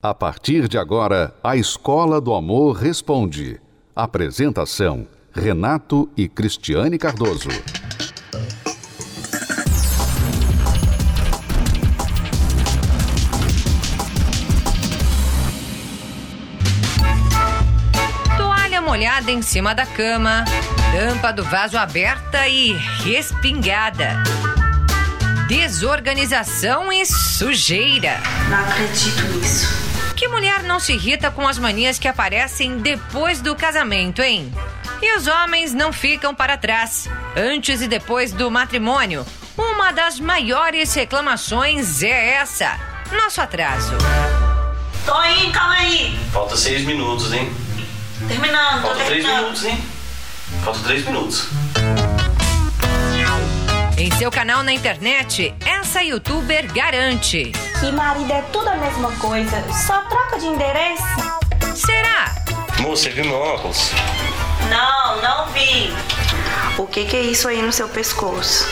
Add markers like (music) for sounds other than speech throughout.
A partir de agora, a Escola do Amor Responde. Apresentação: Renato e Cristiane Cardoso. Toalha molhada em cima da cama, tampa do vaso aberta e respingada. Desorganização e sujeira. Não acredito nisso. Que mulher não se irrita com as manias que aparecem depois do casamento, hein? E os homens não ficam para trás. Antes e depois do matrimônio, uma das maiores reclamações é essa: nosso atraso. Tô aí, calma aí. Falta seis minutos, hein? Terminando, tô Falta três terminando. minutos, hein? Falta três minutos. Em seu canal na internet, essa youtuber garante. Que marido é tudo a mesma coisa, só troca de endereço. Será? Moça, você viu meu óculos? Não, não vi. O que, que é isso aí no seu pescoço?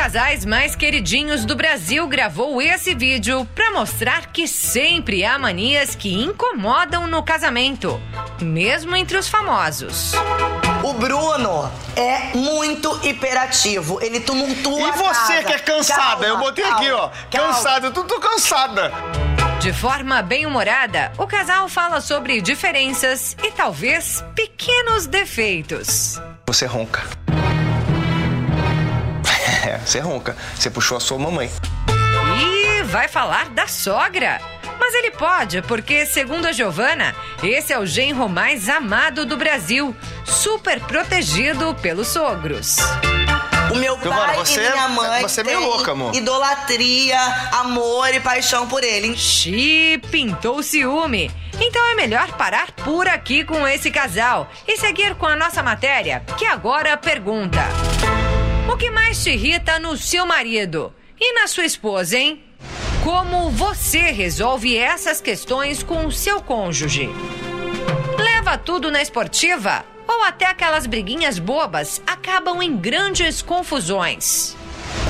Casais mais queridinhos do Brasil gravou esse vídeo para mostrar que sempre há manias que incomodam no casamento, mesmo entre os famosos. O Bruno é muito hiperativo. Ele tumultua E a você casa. que é cansada, Calma, eu botei calma, aqui, ó. calma. Cansada, eu tô, tô cansada. De forma bem humorada, o casal fala sobre diferenças e talvez pequenos defeitos. Você ronca. (laughs) É, você ronca. Você puxou a sua mamãe. E vai falar da sogra. Mas ele pode, porque, segundo a Giovana, esse é o genro mais amado do Brasil, super protegido pelos sogros. O meu Giovana, pai você e é- minha mãe você é meio têm louca, amor. idolatria, amor e paixão por ele. Xi, pintou ciúme. Então é melhor parar por aqui com esse casal e seguir com a nossa matéria, que agora pergunta: O que mais te irrita no seu marido? E na sua esposa, hein? Como você resolve essas questões com o seu cônjuge? Leva tudo na esportiva? Ou até aquelas briguinhas bobas acabam em grandes confusões?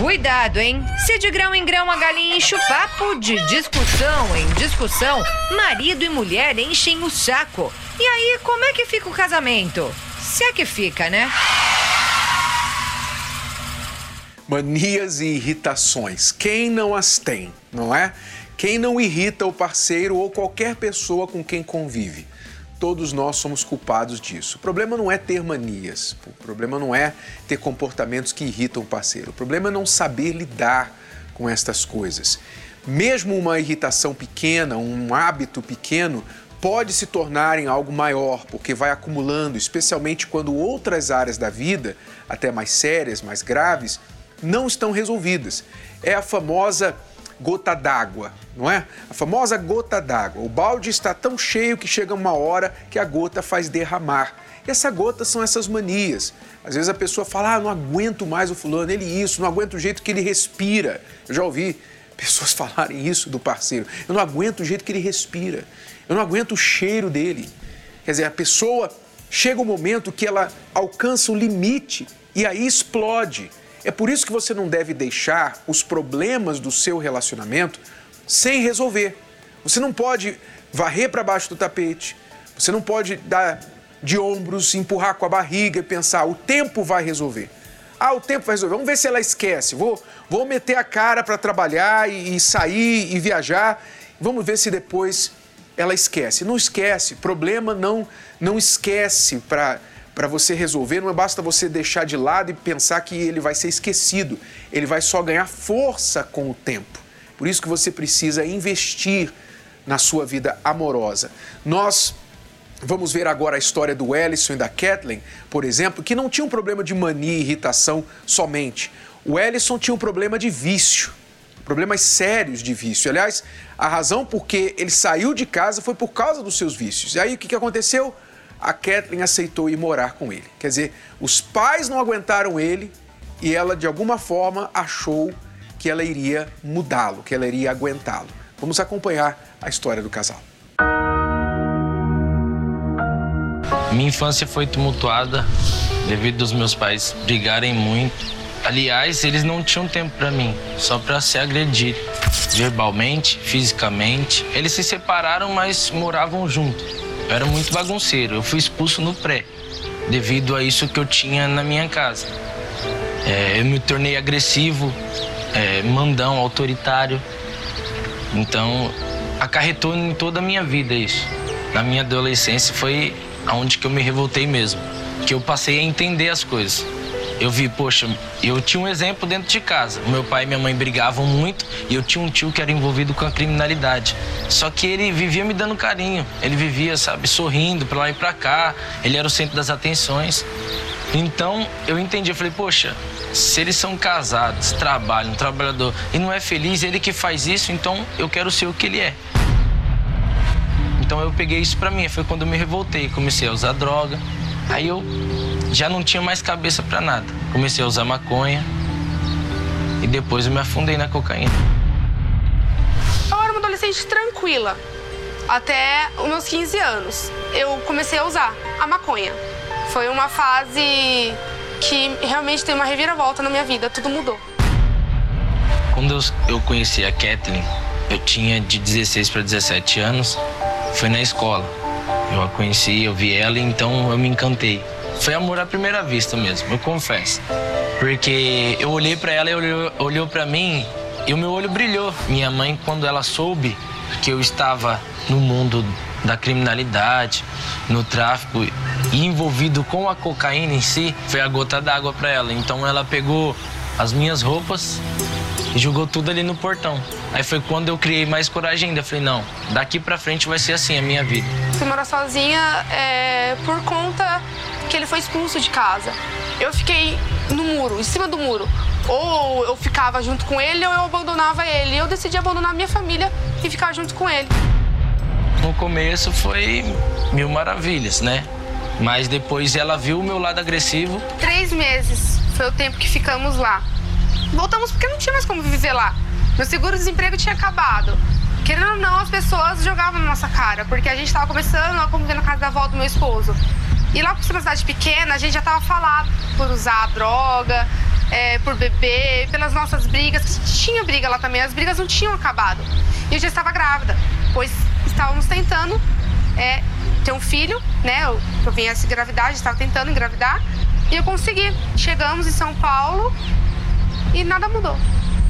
Cuidado, hein? Se de grão em grão a galinha enche o papo, de discussão em discussão, marido e mulher enchem o saco. E aí, como é que fica o casamento? Se é que fica, né? Manias e irritações. Quem não as tem, não é? Quem não irrita o parceiro ou qualquer pessoa com quem convive? Todos nós somos culpados disso. O problema não é ter manias, o problema não é ter comportamentos que irritam o parceiro. O problema é não saber lidar com estas coisas. Mesmo uma irritação pequena, um hábito pequeno, pode se tornar em algo maior, porque vai acumulando, especialmente quando outras áreas da vida, até mais sérias, mais graves, não estão resolvidas. É a famosa gota d'água, não é? A famosa gota d'água. O balde está tão cheio que chega uma hora que a gota faz derramar. E essa gota são essas manias. Às vezes a pessoa fala: "Ah, não aguento mais o fulano, ele isso, não aguento o jeito que ele respira". Eu já ouvi pessoas (laughs) falarem isso do parceiro. Eu não aguento o jeito que ele respira. Eu não aguento o cheiro dele. Quer dizer, a pessoa chega um momento que ela alcança o limite e aí explode. É por isso que você não deve deixar os problemas do seu relacionamento sem resolver. Você não pode varrer para baixo do tapete. Você não pode dar de ombros, empurrar com a barriga e pensar: o tempo vai resolver. Ah, o tempo vai resolver. Vamos ver se ela esquece. Vou, vou meter a cara para trabalhar e, e sair e viajar. Vamos ver se depois ela esquece. Não esquece. Problema não não esquece para para você resolver. Não basta você deixar de lado e pensar que ele vai ser esquecido. Ele vai só ganhar força com o tempo. Por isso que você precisa investir na sua vida amorosa. Nós Vamos ver agora a história do Ellison e da Kathleen, por exemplo, que não tinham um problema de mania e irritação somente. O Ellison tinha um problema de vício, problemas sérios de vício. Aliás, a razão por que ele saiu de casa foi por causa dos seus vícios. E aí o que aconteceu? A Kathleen aceitou ir morar com ele. Quer dizer, os pais não aguentaram ele e ela, de alguma forma, achou que ela iria mudá-lo, que ela iria aguentá-lo. Vamos acompanhar a história do casal. Minha infância foi tumultuada devido aos meus pais brigarem muito. Aliás, eles não tinham tempo para mim, só para se agredir, verbalmente, fisicamente. Eles se separaram, mas moravam junto. Eu era muito bagunceiro. Eu fui expulso no pré, devido a isso que eu tinha na minha casa. É, eu me tornei agressivo, é, mandão, autoritário. Então, acarretou em toda a minha vida isso. Na minha adolescência foi aonde que eu me revoltei mesmo, que eu passei a entender as coisas. Eu vi, poxa, eu tinha um exemplo dentro de casa. Meu pai e minha mãe brigavam muito e eu tinha um tio que era envolvido com a criminalidade. Só que ele vivia me dando carinho. Ele vivia, sabe, sorrindo para lá e para cá. Ele era o centro das atenções. Então eu entendi, eu falei, poxa, se eles são casados, trabalham, um trabalhador e não é feliz, ele que faz isso, então eu quero ser o que ele é. Então eu peguei isso pra mim, foi quando eu me revoltei, comecei a usar droga. Aí eu já não tinha mais cabeça para nada. Comecei a usar maconha e depois eu me afundei na cocaína. Eu era uma adolescente tranquila até os meus 15 anos. Eu comecei a usar a maconha. Foi uma fase que realmente tem uma reviravolta na minha vida, tudo mudou. Quando eu, eu conheci a Kathleen, eu tinha de 16 para 17 anos, foi na escola. Eu a conheci, eu vi ela, então eu me encantei. Foi amor à primeira vista mesmo, eu confesso. Porque eu olhei para ela e olhou, olhou para mim e o meu olho brilhou. Minha mãe, quando ela soube que eu estava no mundo da criminalidade, no tráfico e envolvido com a cocaína em si, foi a gota d'água para ela. Então ela pegou as minhas roupas e jogou tudo ali no portão. Aí foi quando eu criei mais coragem ainda. Falei, não, daqui para frente vai ser assim a minha vida. Fui morar sozinha é, por conta que ele foi expulso de casa. Eu fiquei no muro, em cima do muro. Ou eu ficava junto com ele ou eu abandonava ele. Eu decidi abandonar minha família e ficar junto com ele. No começo foi mil maravilhas, né? Mas depois ela viu o meu lado agressivo. Três meses foi o tempo que ficamos lá. Voltamos porque não tinha mais como viver lá. Meu seguro-desemprego tinha acabado. Querendo ou não, as pessoas jogavam na nossa cara, porque a gente estava começando a conviver na casa da avó do meu esposo. E lá por ser uma cidade pequena, a gente já estava falado por usar droga, é, por beber, pelas nossas brigas. Tinha briga lá também, as brigas não tinham acabado. E eu já estava grávida, pois estávamos tentando é, ter um filho, né? Eu, eu vinha essa gravidade, estava tentando engravidar. E eu consegui. Chegamos em São Paulo e nada mudou.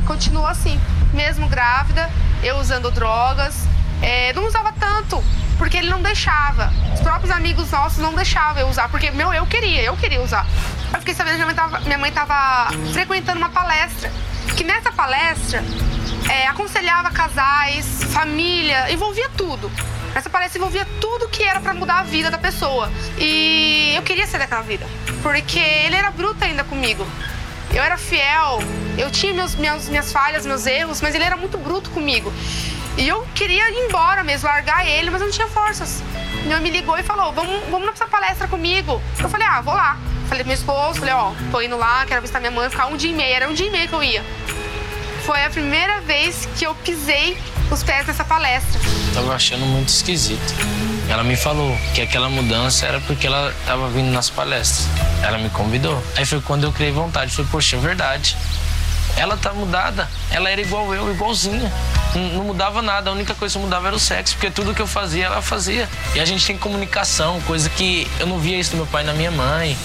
Continuou assim, mesmo grávida, eu usando drogas. É, não usava tanto, porque ele não deixava. Os próprios amigos nossos não deixavam eu usar, porque meu, eu queria, eu queria usar. Eu fiquei sabendo que minha mãe estava frequentando uma palestra. Que nessa palestra é, aconselhava casais, família, envolvia tudo. Essa palestra envolvia tudo que era para mudar a vida da pessoa. E eu queria ser daquela vida, porque ele era bruto ainda comigo. Eu era fiel, eu tinha meus, minhas, minhas falhas, meus erros, mas ele era muito bruto comigo. E eu queria ir embora mesmo, largar ele, mas eu não tinha forças. Meu me ligou e falou: vamos, vamos nessa palestra comigo. Eu falei: ah, vou lá. Falei pro meu esposo, falei: ó, tô indo lá, quero visitar minha mãe, ficar um dia e meio. Era um dia e meio que eu ia. Foi a primeira vez que eu pisei os pés nessa palestra. Tava achando muito esquisito. Ela me falou que aquela mudança era porque ela tava vindo nas palestras. Ela me convidou. Aí foi quando eu criei vontade. Falei, poxa, é verdade. Ela tá mudada. Ela era igual eu, igualzinha. Não, não, mudava nada, a única coisa que mudava era o sexo, porque tudo que eu fazia, ela fazia. E a gente tem comunicação, coisa que eu não via isso do meu pai e da minha mãe.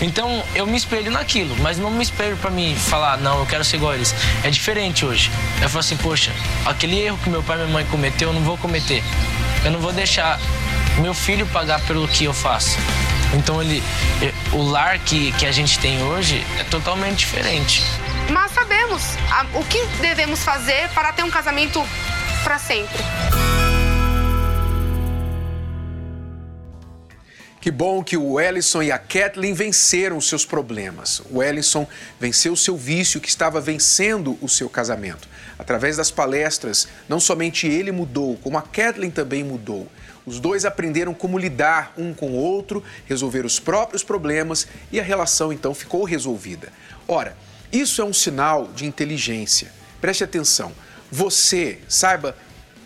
Então eu me espelho naquilo, mas não me espelho para me falar, não, eu quero ser igual a eles. É diferente hoje. Eu falo assim, poxa, aquele erro que meu pai e minha mãe cometeu, eu não vou cometer. Eu não vou deixar meu filho pagar pelo que eu faço. Então ele, o lar que, que a gente tem hoje é totalmente diferente. Mas sabemos o que devemos fazer para ter um casamento para sempre. Que bom que o Ellison e a Kathleen venceram os seus problemas. O Ellison venceu o seu vício que estava vencendo o seu casamento. Através das palestras, não somente ele mudou, como a Kathleen também mudou. Os dois aprenderam como lidar um com o outro, resolver os próprios problemas e a relação então ficou resolvida. Ora, isso é um sinal de inteligência. Preste atenção. Você, saiba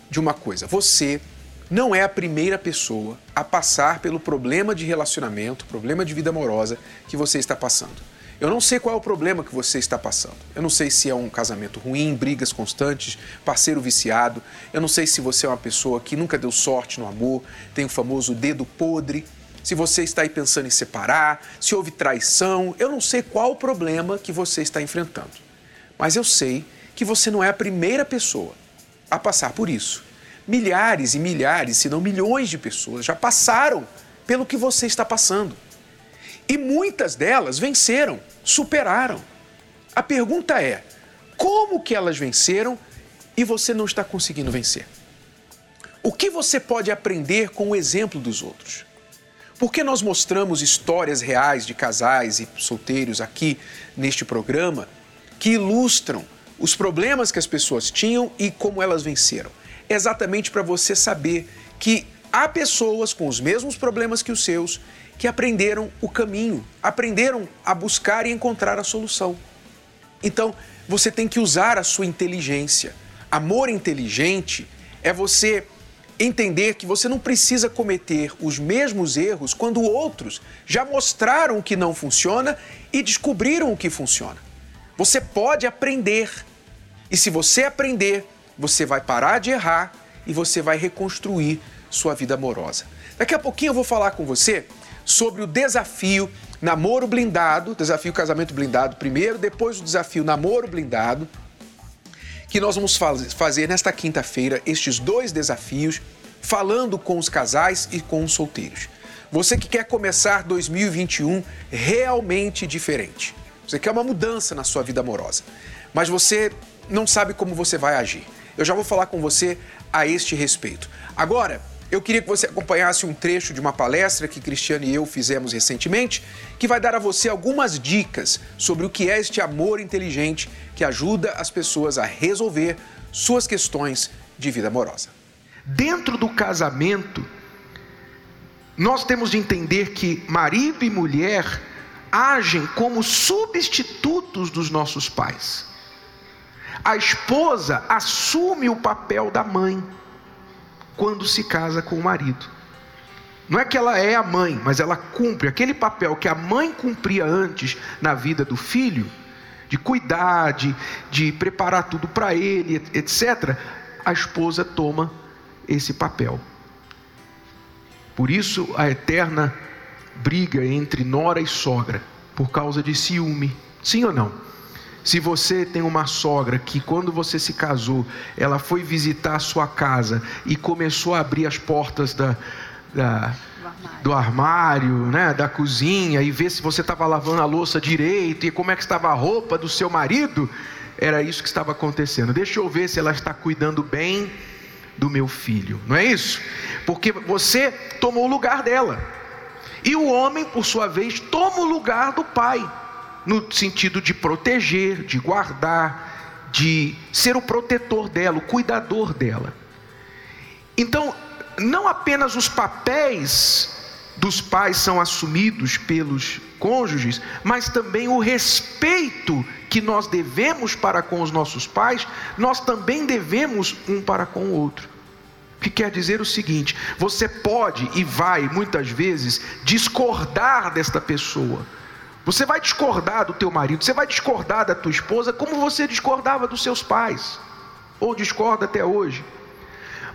de uma coisa, você não é a primeira pessoa a passar pelo problema de relacionamento, problema de vida amorosa que você está passando. Eu não sei qual é o problema que você está passando. Eu não sei se é um casamento ruim, brigas constantes, parceiro viciado. Eu não sei se você é uma pessoa que nunca deu sorte no amor, tem o famoso dedo podre. Se você está aí pensando em separar, se houve traição. Eu não sei qual o problema que você está enfrentando. Mas eu sei que você não é a primeira pessoa a passar por isso. Milhares e milhares, se não milhões de pessoas já passaram pelo que você está passando. E muitas delas venceram, superaram. A pergunta é: como que elas venceram e você não está conseguindo vencer? O que você pode aprender com o exemplo dos outros? Porque nós mostramos histórias reais de casais e solteiros aqui neste programa que ilustram os problemas que as pessoas tinham e como elas venceram. Exatamente para você saber que há pessoas com os mesmos problemas que os seus que aprenderam o caminho, aprenderam a buscar e encontrar a solução. Então, você tem que usar a sua inteligência. Amor inteligente é você entender que você não precisa cometer os mesmos erros quando outros já mostraram o que não funciona e descobriram o que funciona. Você pode aprender. E se você aprender, você vai parar de errar e você vai reconstruir sua vida amorosa. Daqui a pouquinho eu vou falar com você sobre o desafio namoro blindado, desafio casamento blindado primeiro, depois o desafio namoro blindado, que nós vamos fazer nesta quinta-feira estes dois desafios, falando com os casais e com os solteiros. Você que quer começar 2021 realmente diferente. Você quer uma mudança na sua vida amorosa, mas você não sabe como você vai agir. Eu já vou falar com você a este respeito. Agora, eu queria que você acompanhasse um trecho de uma palestra que Cristiane e eu fizemos recentemente, que vai dar a você algumas dicas sobre o que é este amor inteligente que ajuda as pessoas a resolver suas questões de vida amorosa. Dentro do casamento, nós temos de entender que marido e mulher agem como substitutos dos nossos pais. A esposa assume o papel da mãe quando se casa com o marido. Não é que ela é a mãe, mas ela cumpre aquele papel que a mãe cumpria antes na vida do filho, de cuidar, de, de preparar tudo para ele, etc. A esposa toma esse papel. Por isso a eterna briga entre nora e sogra, por causa de ciúme. Sim ou não? Se você tem uma sogra que, quando você se casou, ela foi visitar a sua casa e começou a abrir as portas da, da do armário, né, da cozinha e ver se você estava lavando a louça direito e como é que estava a roupa do seu marido, era isso que estava acontecendo. Deixa eu ver se ela está cuidando bem do meu filho. Não é isso? Porque você tomou o lugar dela. E o homem, por sua vez, toma o lugar do pai no sentido de proteger, de guardar, de ser o protetor dela, o cuidador dela. Então, não apenas os papéis dos pais são assumidos pelos cônjuges, mas também o respeito que nós devemos para com os nossos pais, nós também devemos um para com o outro. O que quer dizer o seguinte: você pode e vai muitas vezes discordar desta pessoa, você vai discordar do teu marido, você vai discordar da tua esposa, como você discordava dos seus pais, ou discorda até hoje.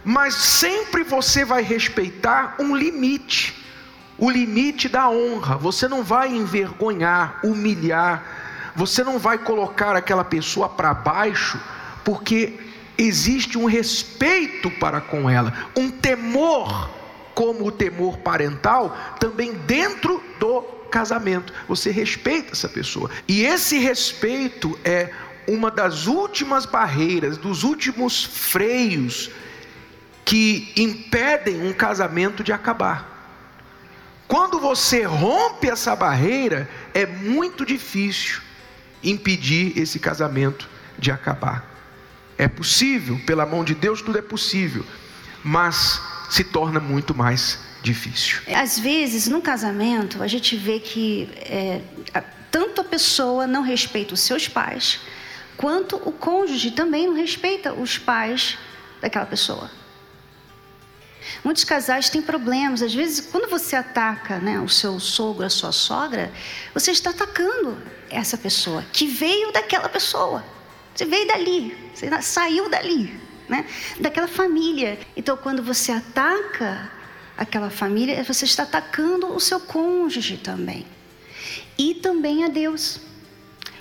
Mas sempre você vai respeitar um limite, o limite da honra. Você não vai envergonhar, humilhar, você não vai colocar aquela pessoa para baixo, porque existe um respeito para com ela, um temor, como o temor parental, também dentro do casamento. Você respeita essa pessoa. E esse respeito é uma das últimas barreiras, dos últimos freios que impedem um casamento de acabar. Quando você rompe essa barreira, é muito difícil impedir esse casamento de acabar. É possível, pela mão de Deus, tudo é possível, mas se torna muito mais difícil. Às vezes, no casamento, a gente vê que é, tanto a pessoa não respeita os seus pais, quanto o cônjuge também não respeita os pais daquela pessoa. Muitos casais têm problemas. Às vezes, quando você ataca né, o seu sogro, a sua sogra, você está atacando essa pessoa que veio daquela pessoa. Você veio dali, você saiu dali, né? daquela família. Então, quando você ataca aquela família, você está atacando o seu cônjuge também. E também a Deus.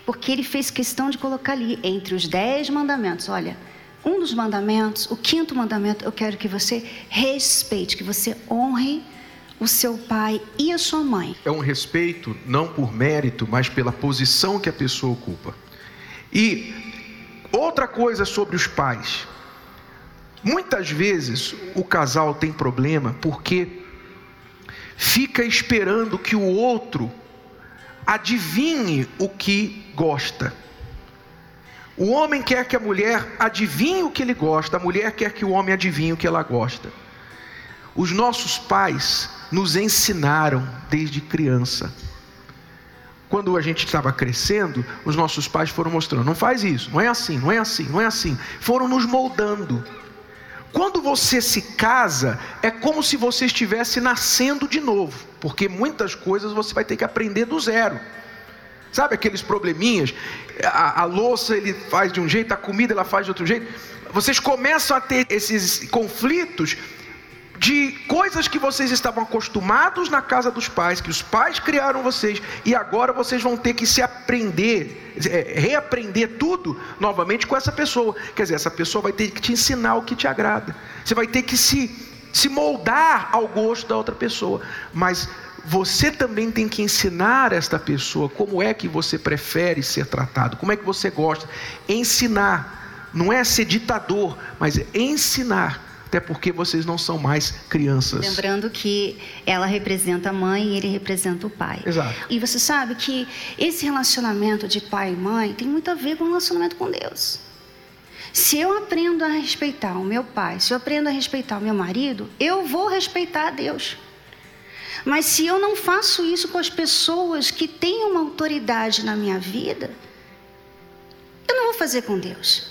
Porque ele fez questão de colocar ali, entre os dez mandamentos, olha, um dos mandamentos, o quinto mandamento, eu quero que você respeite, que você honre o seu pai e a sua mãe. É um respeito não por mérito, mas pela posição que a pessoa ocupa. E outra coisa sobre os pais. Muitas vezes o casal tem problema porque fica esperando que o outro adivinhe o que gosta. O homem quer que a mulher adivinhe o que ele gosta, a mulher quer que o homem adivinhe o que ela gosta. Os nossos pais nos ensinaram desde criança. Quando a gente estava crescendo, os nossos pais foram mostrando: não faz isso, não é assim, não é assim, não é assim. Foram nos moldando. Quando você se casa, é como se você estivesse nascendo de novo, porque muitas coisas você vai ter que aprender do zero. Sabe aqueles probleminhas? A, a, louça ele faz de um jeito, a comida ela faz de outro jeito. Vocês começam a ter esses conflitos de coisas que vocês estavam acostumados na casa dos pais, que os pais criaram vocês, e agora vocês vão ter que se aprender, é, reaprender tudo novamente com essa pessoa. Quer dizer, essa pessoa vai ter que te ensinar o que te agrada. Você vai ter que se, se moldar ao gosto da outra pessoa. Mas você também tem que ensinar esta pessoa como é que você prefere ser tratado, como é que você gosta. Ensinar, não é ser ditador, mas é ensinar. Até porque vocês não são mais crianças. Lembrando que ela representa a mãe e ele representa o pai. Exato. E você sabe que esse relacionamento de pai e mãe tem muito a ver com o relacionamento com Deus. Se eu aprendo a respeitar o meu pai, se eu aprendo a respeitar o meu marido, eu vou respeitar a Deus. Mas se eu não faço isso com as pessoas que têm uma autoridade na minha vida, eu não vou fazer com Deus.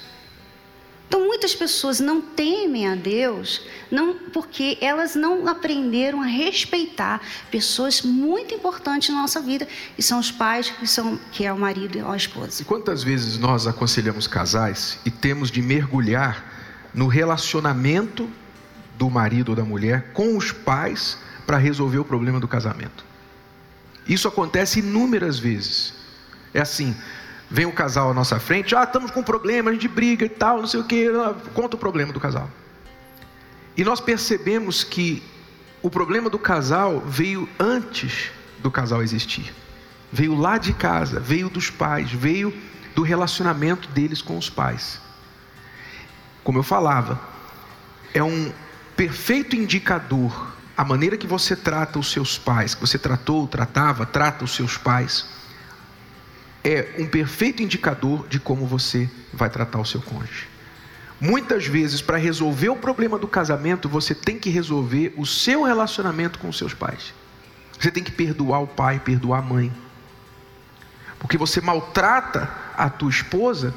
Então muitas pessoas não temem a Deus, não porque elas não aprenderam a respeitar pessoas muito importantes na nossa vida, que são os pais, que são que é o marido e a esposa. Quantas vezes nós aconselhamos casais e temos de mergulhar no relacionamento do marido ou da mulher com os pais? para resolver o problema do casamento. Isso acontece inúmeras vezes. É assim: vem o casal à nossa frente, ah, estamos com um problema, a gente briga e tal, não sei o que, ah, conta o problema do casal. E nós percebemos que o problema do casal veio antes do casal existir. Veio lá de casa, veio dos pais, veio do relacionamento deles com os pais. Como eu falava, é um perfeito indicador a maneira que você trata os seus pais, que você tratou, tratava, trata os seus pais, é um perfeito indicador de como você vai tratar o seu cônjuge. Muitas vezes, para resolver o problema do casamento, você tem que resolver o seu relacionamento com os seus pais. Você tem que perdoar o pai, perdoar a mãe. Porque você maltrata a tua esposa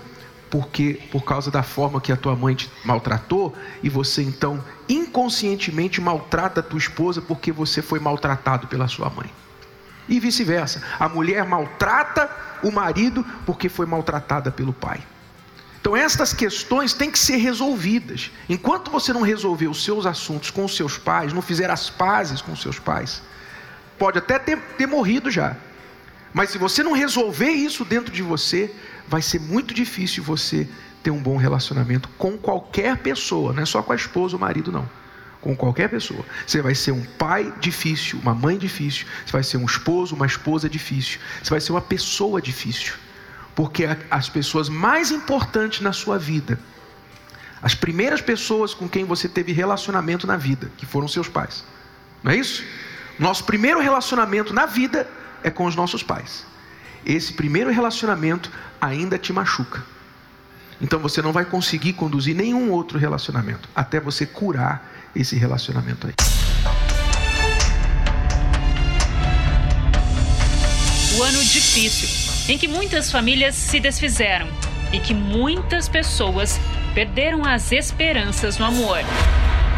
porque por causa da forma que a tua mãe te maltratou e você então inconscientemente maltrata a tua esposa porque você foi maltratado pela sua mãe. E vice-versa. A mulher maltrata o marido porque foi maltratada pelo pai. Então estas questões têm que ser resolvidas. Enquanto você não resolver os seus assuntos com os seus pais, não fizer as pazes com os seus pais, pode até ter, ter morrido já. Mas se você não resolver isso dentro de você, vai ser muito difícil você ter um bom relacionamento com qualquer pessoa, não é só com a esposa ou o marido, não. Com qualquer pessoa. Você vai ser um pai difícil, uma mãe difícil, você vai ser um esposo, uma esposa difícil, você vai ser uma pessoa difícil. Porque as pessoas mais importantes na sua vida, as primeiras pessoas com quem você teve relacionamento na vida, que foram seus pais, não é isso? Nosso primeiro relacionamento na vida é com os nossos pais esse primeiro relacionamento ainda te machuca. Então você não vai conseguir conduzir nenhum outro relacionamento até você curar esse relacionamento aí. O ano difícil, em que muitas famílias se desfizeram e que muitas pessoas perderam as esperanças no amor.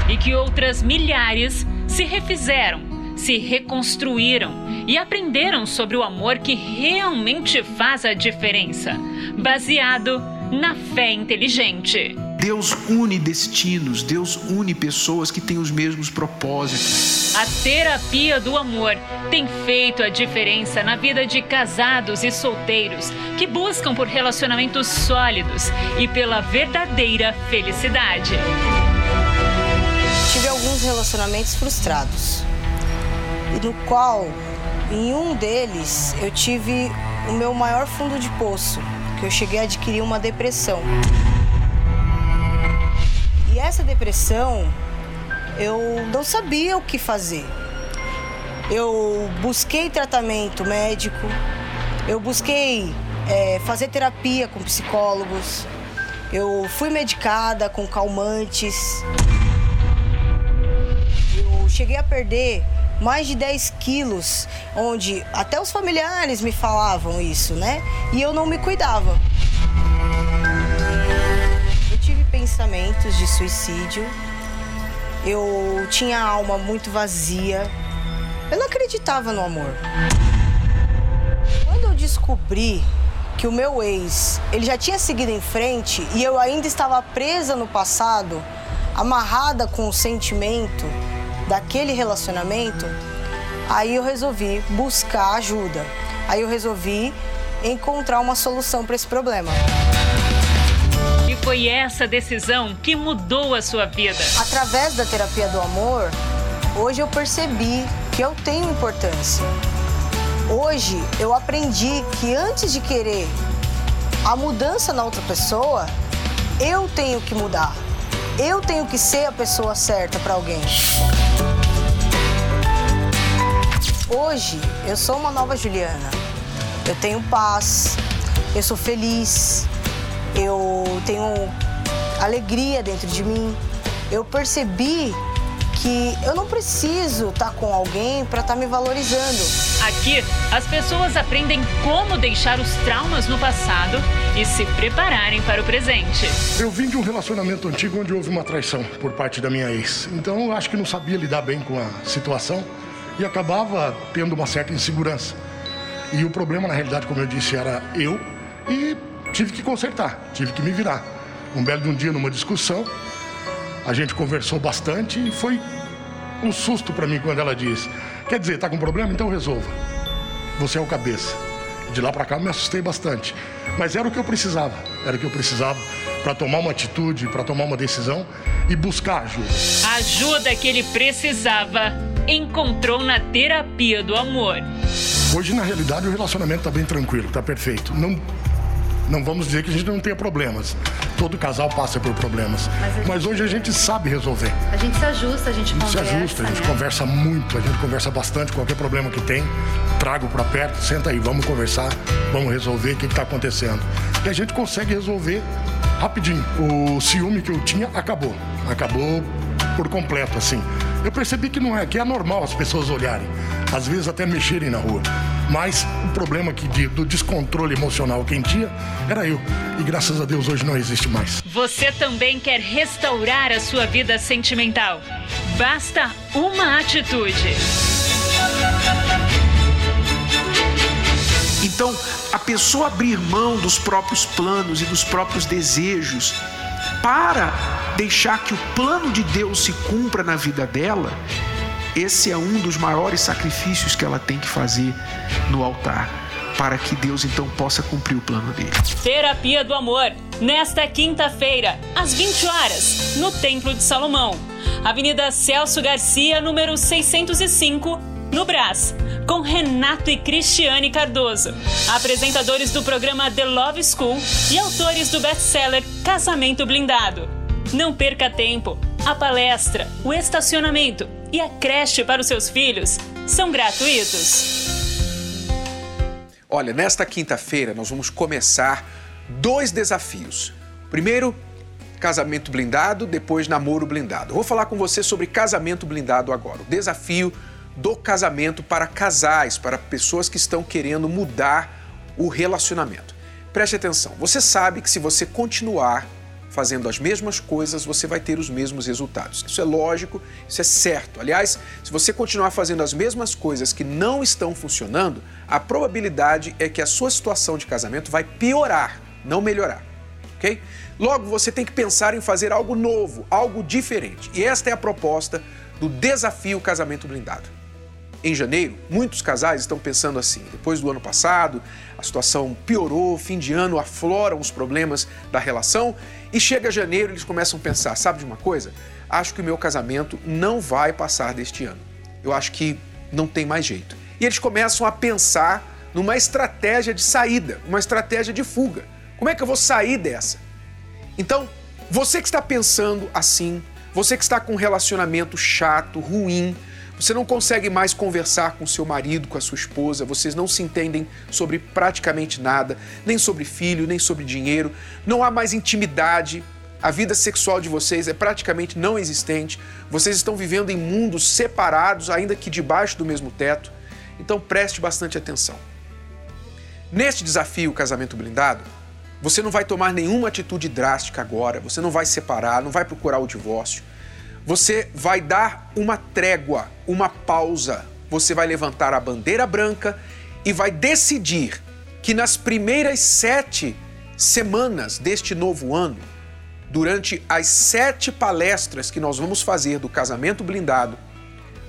e que outras milhares se refizeram, se reconstruíram e aprenderam sobre o amor que realmente faz a diferença, baseado na fé inteligente. Deus une destinos, Deus une pessoas que têm os mesmos propósitos. A terapia do amor tem feito a diferença na vida de casados e solteiros que buscam por relacionamentos sólidos e pela verdadeira felicidade. Tive alguns relacionamentos frustrados, e no qual, em um deles, eu tive o meu maior fundo de poço, que eu cheguei a adquirir uma depressão. Essa depressão, eu não sabia o que fazer. Eu busquei tratamento médico, eu busquei é, fazer terapia com psicólogos, eu fui medicada com calmantes. Eu cheguei a perder mais de 10 quilos, onde até os familiares me falavam isso, né? E eu não me cuidava. De suicídio, eu tinha a alma muito vazia, eu não acreditava no amor. Quando eu descobri que o meu ex, ele já tinha seguido em frente e eu ainda estava presa no passado, amarrada com o sentimento daquele relacionamento, aí eu resolvi buscar ajuda. Aí eu resolvi encontrar uma solução para esse problema. Foi essa decisão que mudou a sua vida. Através da terapia do amor, hoje eu percebi que eu tenho importância. Hoje eu aprendi que antes de querer a mudança na outra pessoa, eu tenho que mudar. Eu tenho que ser a pessoa certa para alguém. Hoje eu sou uma nova Juliana. Eu tenho paz, eu sou feliz, eu tenho alegria dentro de mim. Eu percebi que eu não preciso estar com alguém para estar me valorizando. Aqui, as pessoas aprendem como deixar os traumas no passado e se prepararem para o presente. Eu vim de um relacionamento antigo onde houve uma traição por parte da minha ex. Então eu acho que não sabia lidar bem com a situação e acabava tendo uma certa insegurança. E o problema, na realidade, como eu disse, era eu e tive que consertar, tive que me virar. Um belo de um dia, numa discussão, a gente conversou bastante e foi um susto para mim quando ela disse: Quer dizer, tá com problema? Então resolva. Você é o cabeça. De lá para cá eu me assustei bastante. Mas era o que eu precisava. Era o que eu precisava para tomar uma atitude, para tomar uma decisão e buscar ajuda. A ajuda que ele precisava encontrou na terapia do amor. Hoje, na realidade, o relacionamento está bem tranquilo, está perfeito. Não, não vamos dizer que a gente não tenha problemas. Todo casal passa por problemas. Mas, Mas hoje a gente sabe resolver. A gente se ajusta, a gente A gente se conversa. ajusta, a gente né? conversa muito, a gente conversa bastante. Qualquer problema que tem, trago para perto, senta aí, vamos conversar, vamos resolver o que está acontecendo. E a gente consegue resolver rapidinho. O ciúme que eu tinha acabou. Acabou por completo, assim. Eu percebi que não é, que é normal as pessoas olharem, às vezes até mexerem na rua. Mas o problema que de- do descontrole emocional quem tinha era eu. E graças a Deus hoje não existe mais. Você também quer restaurar a sua vida sentimental? Basta uma atitude. Então, a pessoa abrir mão dos próprios planos e dos próprios desejos para deixar que o plano de Deus se cumpra na vida dela, esse é um dos maiores sacrifícios que ela tem que fazer no altar, para que Deus então possa cumprir o plano dele. Terapia do Amor, nesta quinta-feira, às 20 horas, no Templo de Salomão. Avenida Celso Garcia, número 605, no Brás, com Renato e Cristiane Cardoso, apresentadores do programa The Love School e autores do best-seller Casamento Blindado. Não perca tempo. A palestra, o estacionamento e a creche para os seus filhos são gratuitos. Olha, nesta quinta-feira nós vamos começar dois desafios. Primeiro, casamento blindado, depois namoro blindado. Vou falar com você sobre casamento blindado agora. O desafio do casamento para casais, para pessoas que estão querendo mudar o relacionamento. Preste atenção. Você sabe que se você continuar fazendo as mesmas coisas, você vai ter os mesmos resultados. Isso é lógico, isso é certo. Aliás, se você continuar fazendo as mesmas coisas que não estão funcionando, a probabilidade é que a sua situação de casamento vai piorar, não melhorar. Ok? Logo, você tem que pensar em fazer algo novo, algo diferente. E esta é a proposta do desafio Casamento Blindado. Em janeiro, muitos casais estão pensando assim: depois do ano passado, situação piorou, fim de ano afloram os problemas da relação e chega janeiro eles começam a pensar: sabe de uma coisa? Acho que o meu casamento não vai passar deste ano. Eu acho que não tem mais jeito. E eles começam a pensar numa estratégia de saída, uma estratégia de fuga. Como é que eu vou sair dessa? Então, você que está pensando assim, você que está com um relacionamento chato, ruim, você não consegue mais conversar com seu marido, com a sua esposa, vocês não se entendem sobre praticamente nada, nem sobre filho, nem sobre dinheiro, não há mais intimidade, a vida sexual de vocês é praticamente não existente, vocês estão vivendo em mundos separados, ainda que debaixo do mesmo teto. Então preste bastante atenção. Neste desafio Casamento Blindado, você não vai tomar nenhuma atitude drástica agora, você não vai separar, não vai procurar o divórcio você vai dar uma trégua, uma pausa. Você vai levantar a bandeira branca e vai decidir que nas primeiras sete semanas deste novo ano, durante as sete palestras que nós vamos fazer do casamento blindado,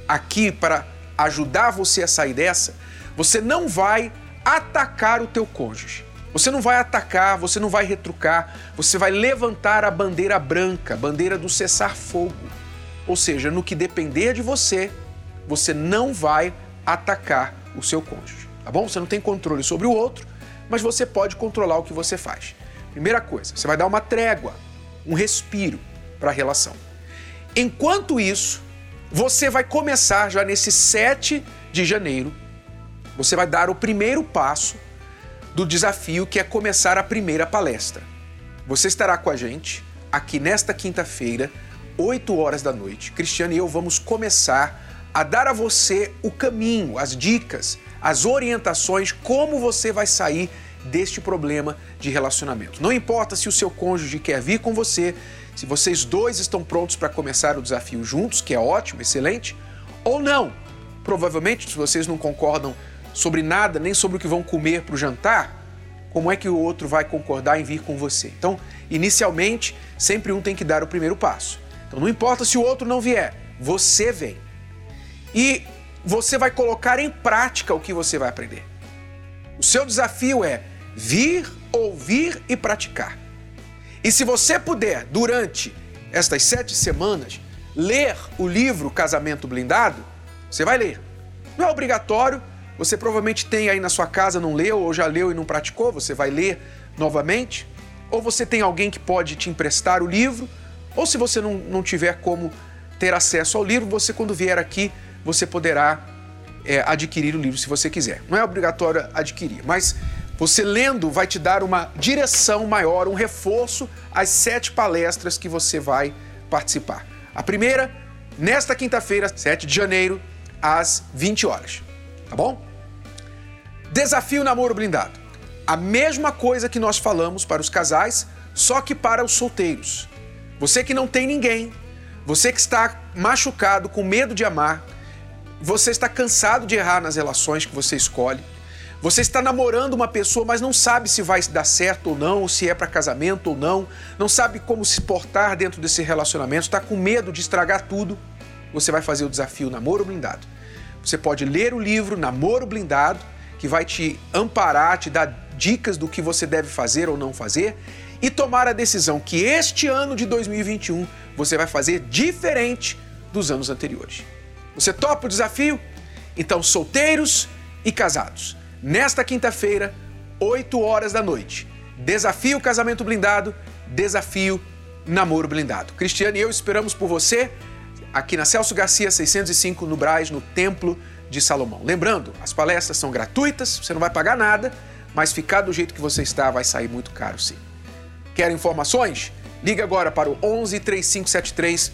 aqui para ajudar você a sair dessa, você não vai atacar o teu cônjuge. Você não vai atacar, você não vai retrucar, você vai levantar a bandeira branca, bandeira do cessar fogo. Ou seja, no que depender de você, você não vai atacar o seu cônjuge, tá bom? Você não tem controle sobre o outro, mas você pode controlar o que você faz. Primeira coisa, você vai dar uma trégua, um respiro para a relação. Enquanto isso, você vai começar já nesse 7 de janeiro, você vai dar o primeiro passo do desafio que é começar a primeira palestra. Você estará com a gente aqui nesta quinta-feira 8 horas da noite, Cristiano e eu vamos começar a dar a você o caminho, as dicas, as orientações, como você vai sair deste problema de relacionamento. Não importa se o seu cônjuge quer vir com você, se vocês dois estão prontos para começar o desafio juntos, que é ótimo, excelente, ou não. Provavelmente, se vocês não concordam sobre nada, nem sobre o que vão comer para o jantar, como é que o outro vai concordar em vir com você? Então, inicialmente, sempre um tem que dar o primeiro passo. Então não importa se o outro não vier, você vem. E você vai colocar em prática o que você vai aprender. O seu desafio é vir, ouvir e praticar. E se você puder, durante estas sete semanas, ler o livro Casamento Blindado, você vai ler. Não é obrigatório, você provavelmente tem aí na sua casa, não leu, ou já leu e não praticou, você vai ler novamente. Ou você tem alguém que pode te emprestar o livro, ou se você não, não tiver como ter acesso ao livro, você quando vier aqui, você poderá é, adquirir o livro se você quiser. Não é obrigatório adquirir, mas você lendo vai te dar uma direção maior, um reforço às sete palestras que você vai participar. A primeira, nesta quinta-feira, 7 de janeiro, às 20 horas. Tá bom? Desafio Namoro Blindado. A mesma coisa que nós falamos para os casais, só que para os solteiros. Você que não tem ninguém, você que está machucado, com medo de amar, você está cansado de errar nas relações que você escolhe, você está namorando uma pessoa, mas não sabe se vai dar certo ou não, ou se é para casamento ou não, não sabe como se portar dentro desse relacionamento, está com medo de estragar tudo, você vai fazer o desafio Namoro Blindado. Você pode ler o livro Namoro Blindado, que vai te amparar, te dar dicas do que você deve fazer ou não fazer e tomar a decisão que este ano de 2021 você vai fazer diferente dos anos anteriores. Você topa o desafio? Então, solteiros e casados, nesta quinta-feira, 8 horas da noite, desafio casamento blindado, desafio namoro blindado. Cristiano e eu esperamos por você aqui na Celso Garcia 605 no Braz, no Templo de Salomão. Lembrando, as palestras são gratuitas, você não vai pagar nada, mas ficar do jeito que você está vai sair muito caro sim. Quer informações? Ligue agora para o 11 3573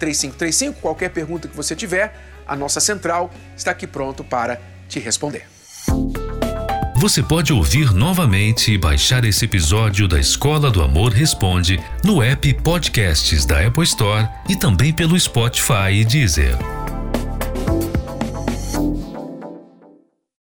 3535. Qualquer pergunta que você tiver, a nossa central está aqui pronto para te responder. Você pode ouvir novamente e baixar esse episódio da Escola do Amor Responde no app Podcasts da Apple Store e também pelo Spotify e Deezer.